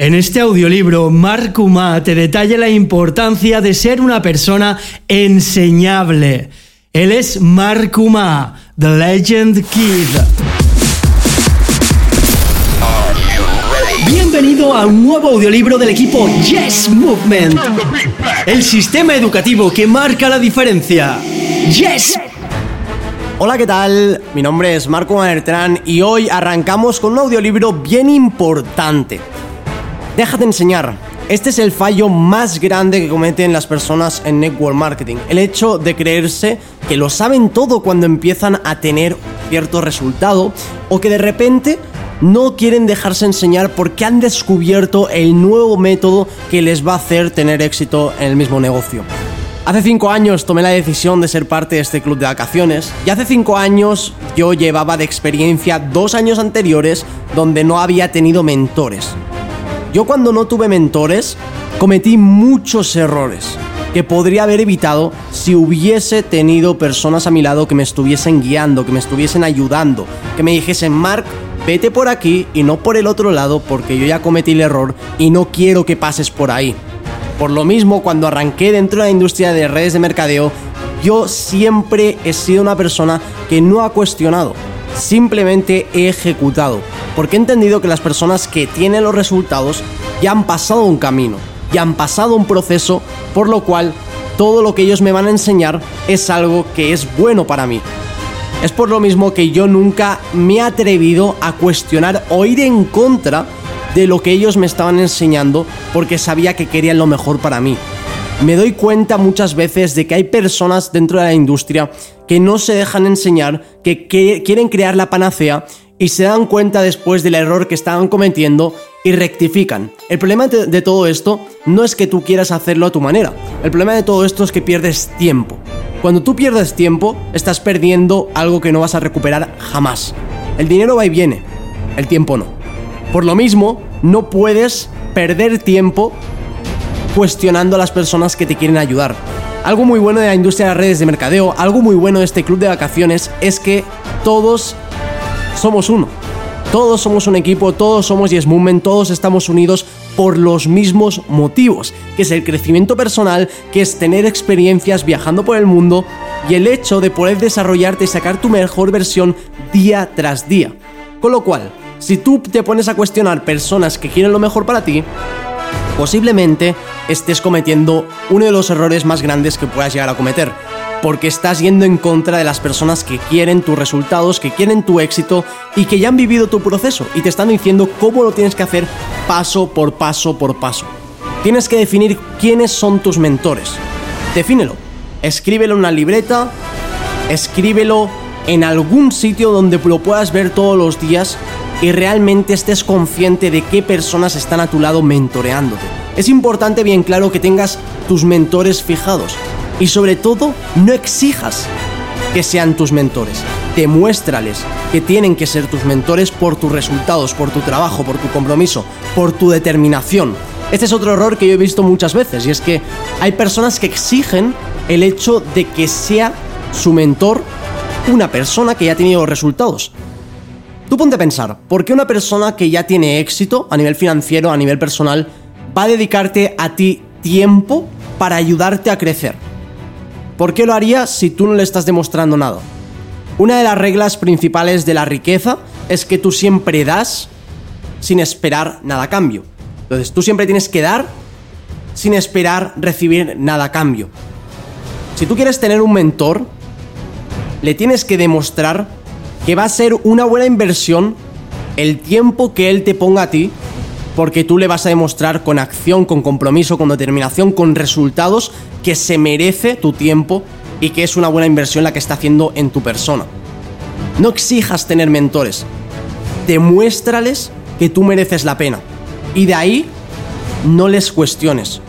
En este audiolibro, Mark Uma te detalla la importancia de ser una persona enseñable. Él es Mark Uma, The Legend Kid. Bienvenido a un nuevo audiolibro del equipo Yes Movement, el sistema educativo que marca la diferencia. Yes. Hola, ¿qué tal? Mi nombre es Marco Manertran y hoy arrancamos con un audiolibro bien importante. Déjate enseñar. Este es el fallo más grande que cometen las personas en network marketing. El hecho de creerse que lo saben todo cuando empiezan a tener cierto resultado o que de repente no quieren dejarse enseñar porque han descubierto el nuevo método que les va a hacer tener éxito en el mismo negocio. Hace cinco años tomé la decisión de ser parte de este club de vacaciones y hace cinco años yo llevaba de experiencia dos años anteriores donde no había tenido mentores. Yo cuando no tuve mentores cometí muchos errores que podría haber evitado si hubiese tenido personas a mi lado que me estuviesen guiando, que me estuviesen ayudando, que me dijesen, Mark, vete por aquí y no por el otro lado porque yo ya cometí el error y no quiero que pases por ahí. Por lo mismo, cuando arranqué dentro de la industria de redes de mercadeo, yo siempre he sido una persona que no ha cuestionado, simplemente he ejecutado, porque he entendido que las personas que tienen los resultados ya han pasado un camino, ya han pasado un proceso, por lo cual todo lo que ellos me van a enseñar es algo que es bueno para mí. Es por lo mismo que yo nunca me he atrevido a cuestionar o ir en contra de lo que ellos me estaban enseñando porque sabía que querían lo mejor para mí. Me doy cuenta muchas veces de que hay personas dentro de la industria que no se dejan enseñar, que, quieren crear la panacea y se dan cuenta después del error que estaban cometiendo y rectifican. El problema de, todo esto no es que tú quieras hacerlo a tu manera, el problema de todo esto es que pierdes tiempo. Cuando tú pierdes tiempo, estás perdiendo algo que no vas a recuperar jamás. El dinero va y viene, el tiempo no. Por lo mismo, no puedes perder tiempo cuestionando a las personas que te quieren ayudar. Algo muy bueno de la industria de las redes de mercadeo, algo muy bueno de este club de vacaciones es que todos somos uno. Todos somos un equipo, todos somos Yes Movement, todos estamos unidos por los mismos motivos, que es el crecimiento personal, que es tener experiencias viajando por el mundo y el hecho de poder desarrollarte y sacar tu mejor versión día tras día. Con lo cual, si tú te pones a cuestionar personas que quieren lo mejor para ti, posiblemente estés cometiendo uno de los errores más grandes que puedas llegar a cometer. Porque estás yendo en contra de las personas que quieren tus resultados, que quieren tu éxito y que ya han vivido tu proceso y te están diciendo cómo lo tienes que hacer paso por paso por paso. Tienes que definir quiénes son tus mentores. Defínelo. Escríbelo en una libreta, escríbelo en algún sitio donde lo puedas ver todos los días y realmente estés consciente de qué personas están a tu lado mentoreándote. Es importante bien claro que tengas tus mentores fijados y sobre todo no exijas que sean tus mentores. Demuéstrales que tienen que ser tus mentores por tus resultados, por tu trabajo, por tu compromiso, por tu determinación. Este es otro error que yo he visto muchas veces y es que hay personas que exigen el hecho de que sea su mentor una persona que ya ha tenido resultados. Tú ponte a pensar, ¿por qué una persona que ya tiene éxito a nivel financiero, a nivel personal, va a dedicarte a ti tiempo para ayudarte a crecer? ¿Por qué lo haría si tú no le estás demostrando nada? Una de las reglas principales de la riqueza es que tú siempre das sin esperar nada a cambio. Entonces tú siempre tienes que dar sin esperar recibir nada a cambio. Si tú quieres tener un mentor, le tienes que demostrar va a ser una buena inversión el tiempo que él te ponga a ti, porque tú le vas a demostrar con acción, con compromiso, con determinación, con resultados, que se merece tu tiempo y que es una buena inversión la que está haciendo en tu persona. No exijas tener mentores, demuéstrales que tú mereces la pena. Y de ahí no les cuestiones,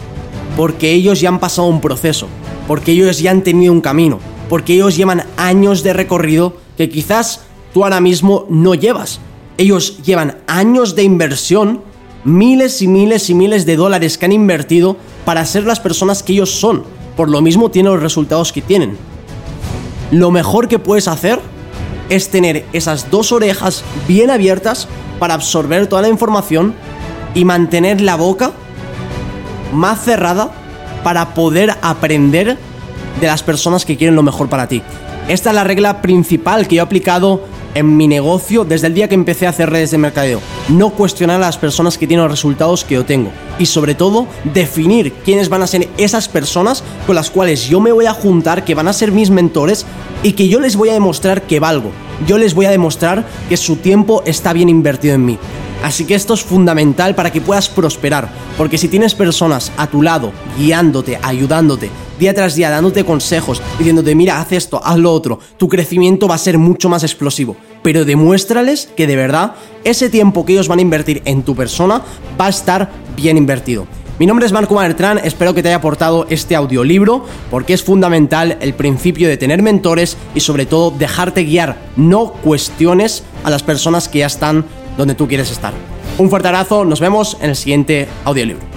porque ellos ya han pasado un proceso, porque ellos ya han tenido un camino, porque ellos llevan años de recorrido que quizás tú ahora mismo no llevas. Ellos llevan años de inversión, miles y miles y miles de dólares que han invertido para ser las personas que ellos son. Por lo mismo tienen los resultados que tienen. Lo mejor que puedes hacer es tener esas dos orejas bien abiertas para absorber toda la información y mantener la boca más cerrada para poder aprender de las personas que quieren lo mejor para ti. Esta es la regla principal que yo he aplicado en mi negocio desde el día que empecé a hacer redes de mercadeo. No cuestionar a las personas que tienen los resultados que yo tengo. Y sobre todo, definir quiénes van a ser esas personas con las cuales yo me voy a juntar, que van a ser mis mentores y que yo les voy a demostrar que valgo. Yo les voy a demostrar que su tiempo está bien invertido en mí. Así que esto es fundamental para que puedas prosperar, porque si tienes personas a tu lado, guiándote, ayudándote, día tras día, dándote consejos, diciéndote, mira, haz esto, haz lo otro, tu crecimiento va a ser mucho más explosivo. Pero demuéstrales que de verdad ese tiempo que ellos van a invertir en tu persona va a estar bien invertido. Mi nombre es Marco Manertran, espero que te haya aportado este audiolibro porque es fundamental el principio de tener mentores y sobre todo dejarte guiar, no cuestiones a las personas que ya están donde tú quieres estar. Un fuerte abrazo, nos vemos en el siguiente audiolibro.